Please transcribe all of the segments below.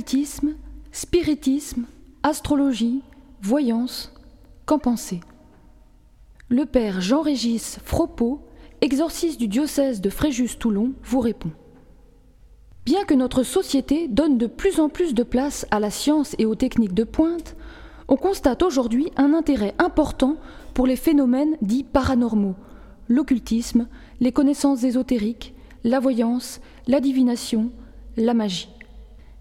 Occultisme, spiritisme, astrologie, voyance, qu'en penser? Le père Jean-Régis Fropeau, exorciste du diocèse de Fréjus-Toulon, vous répond. Bien que notre société donne de plus en plus de place à la science et aux techniques de pointe, on constate aujourd'hui un intérêt important pour les phénomènes dits paranormaux, l'occultisme, les connaissances ésotériques, la voyance, la divination, la magie.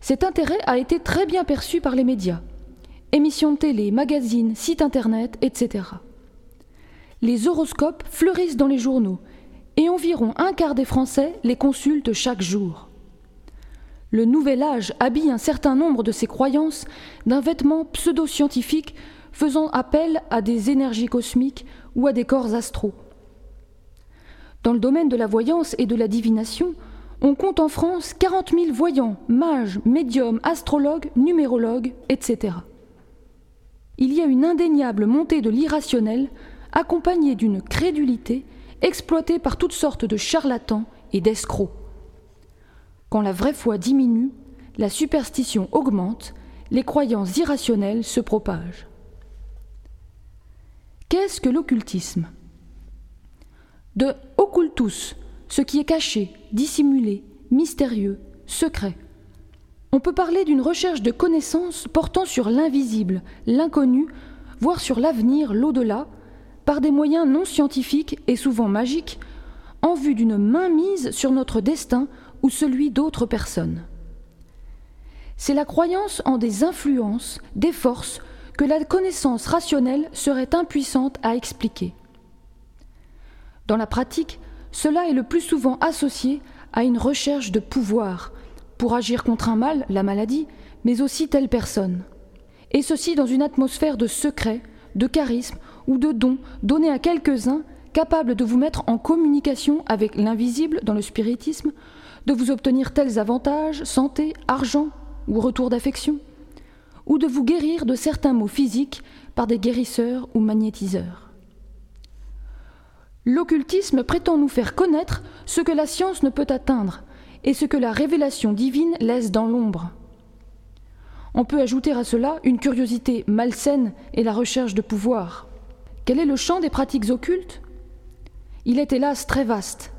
Cet intérêt a été très bien perçu par les médias. Émissions de télé, magazines, sites internet, etc. Les horoscopes fleurissent dans les journaux et environ un quart des Français les consultent chaque jour. Le nouvel âge habille un certain nombre de ces croyances d'un vêtement pseudo-scientifique faisant appel à des énergies cosmiques ou à des corps astraux. Dans le domaine de la voyance et de la divination, on compte en France 40 000 voyants, mages, médiums, astrologues, numérologues, etc. Il y a une indéniable montée de l'irrationnel, accompagnée d'une crédulité exploitée par toutes sortes de charlatans et d'escrocs. Quand la vraie foi diminue, la superstition augmente, les croyances irrationnelles se propagent. Qu'est-ce que l'occultisme? De occultus, ce qui est caché, dissimulé, mystérieux, secret. On peut parler d'une recherche de connaissances portant sur l'invisible, l'inconnu, voire sur l'avenir, l'au-delà, par des moyens non scientifiques et souvent magiques, en vue d'une mainmise sur notre destin ou celui d'autres personnes. C'est la croyance en des influences, des forces que la connaissance rationnelle serait impuissante à expliquer. Dans la pratique, cela est le plus souvent associé à une recherche de pouvoir pour agir contre un mal, la maladie, mais aussi telle personne. Et ceci dans une atmosphère de secret, de charisme ou de dons donnés à quelques-uns capables de vous mettre en communication avec l'invisible dans le spiritisme, de vous obtenir tels avantages, santé, argent ou retour d'affection, ou de vous guérir de certains maux physiques par des guérisseurs ou magnétiseurs. L'occultisme prétend nous faire connaître ce que la science ne peut atteindre et ce que la révélation divine laisse dans l'ombre. On peut ajouter à cela une curiosité malsaine et la recherche de pouvoir. Quel est le champ des pratiques occultes? Il est hélas très vaste.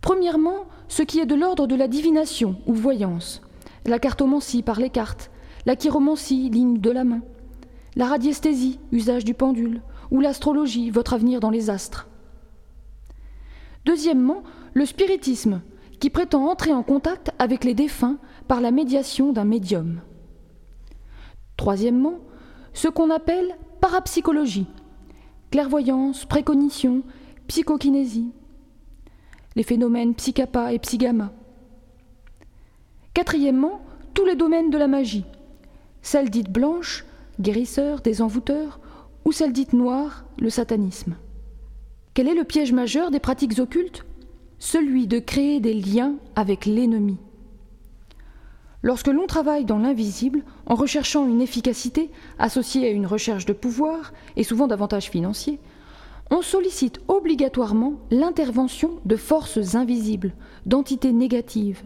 Premièrement, ce qui est de l'ordre de la divination ou voyance, la cartomancie par les cartes, la chiromancie, ligne de la main, la radiesthésie, usage du pendule, ou l'astrologie, votre avenir dans les astres. Deuxièmement, le spiritisme, qui prétend entrer en contact avec les défunts par la médiation d'un médium. Troisièmement, ce qu'on appelle parapsychologie, clairvoyance, précognition, psychokinésie les phénomènes psychapa et psygamma. Quatrièmement, tous les domaines de la magie, celle dite blanche, guérisseur, désenvoûteur, celle dite noire, le satanisme? Quel est le piège majeur des pratiques occultes? Celui de créer des liens avec l'ennemi. Lorsque l'on travaille dans l'invisible, en recherchant une efficacité associée à une recherche de pouvoir et souvent d'avantages financiers, on sollicite obligatoirement l'intervention de forces invisibles, d'entités négatives.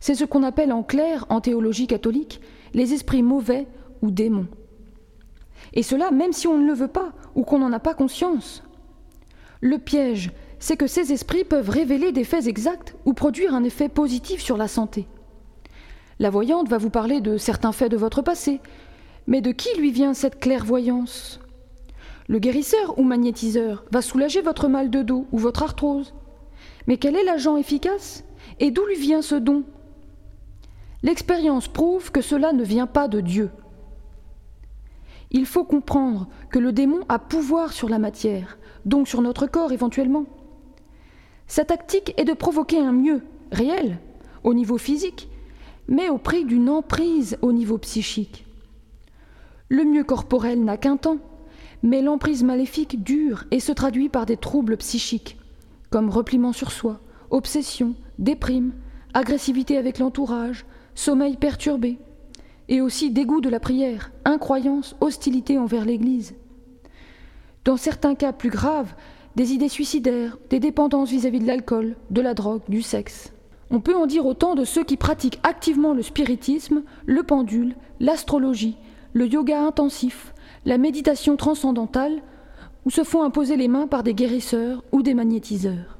C'est ce qu'on appelle en clair, en théologie catholique, les esprits mauvais ou démons. Et cela même si on ne le veut pas ou qu'on n'en a pas conscience. Le piège, c'est que ces esprits peuvent révéler des faits exacts ou produire un effet positif sur la santé. La voyante va vous parler de certains faits de votre passé, mais de qui lui vient cette clairvoyance? Le guérisseur ou magnétiseur va soulager votre mal de dos ou votre arthrose. Mais quel est l'agent efficace? Et d'où lui vient ce don? L'expérience prouve que cela ne vient pas de Dieu. Il faut comprendre que le démon a pouvoir sur la matière, donc sur notre corps éventuellement. Sa tactique est de provoquer un mieux, réel, au niveau physique, mais au prix d'une emprise au niveau psychique. Le mieux corporel n'a qu'un temps, mais l'emprise maléfique dure et se traduit par des troubles psychiques, comme repliement sur soi, obsession, déprime, agressivité avec l'entourage, sommeil perturbé, et aussi dégoût de la prière, incroyance, hostilité envers l'Église. Dans certains cas plus graves, des idées suicidaires, des dépendances vis-à-vis de l'alcool, de la drogue, du sexe. On peut en dire autant de ceux qui pratiquent activement le spiritisme, le pendule, l'astrologie, le yoga intensif, la méditation transcendantale, ou se font imposer les mains par des guérisseurs ou des magnétiseurs.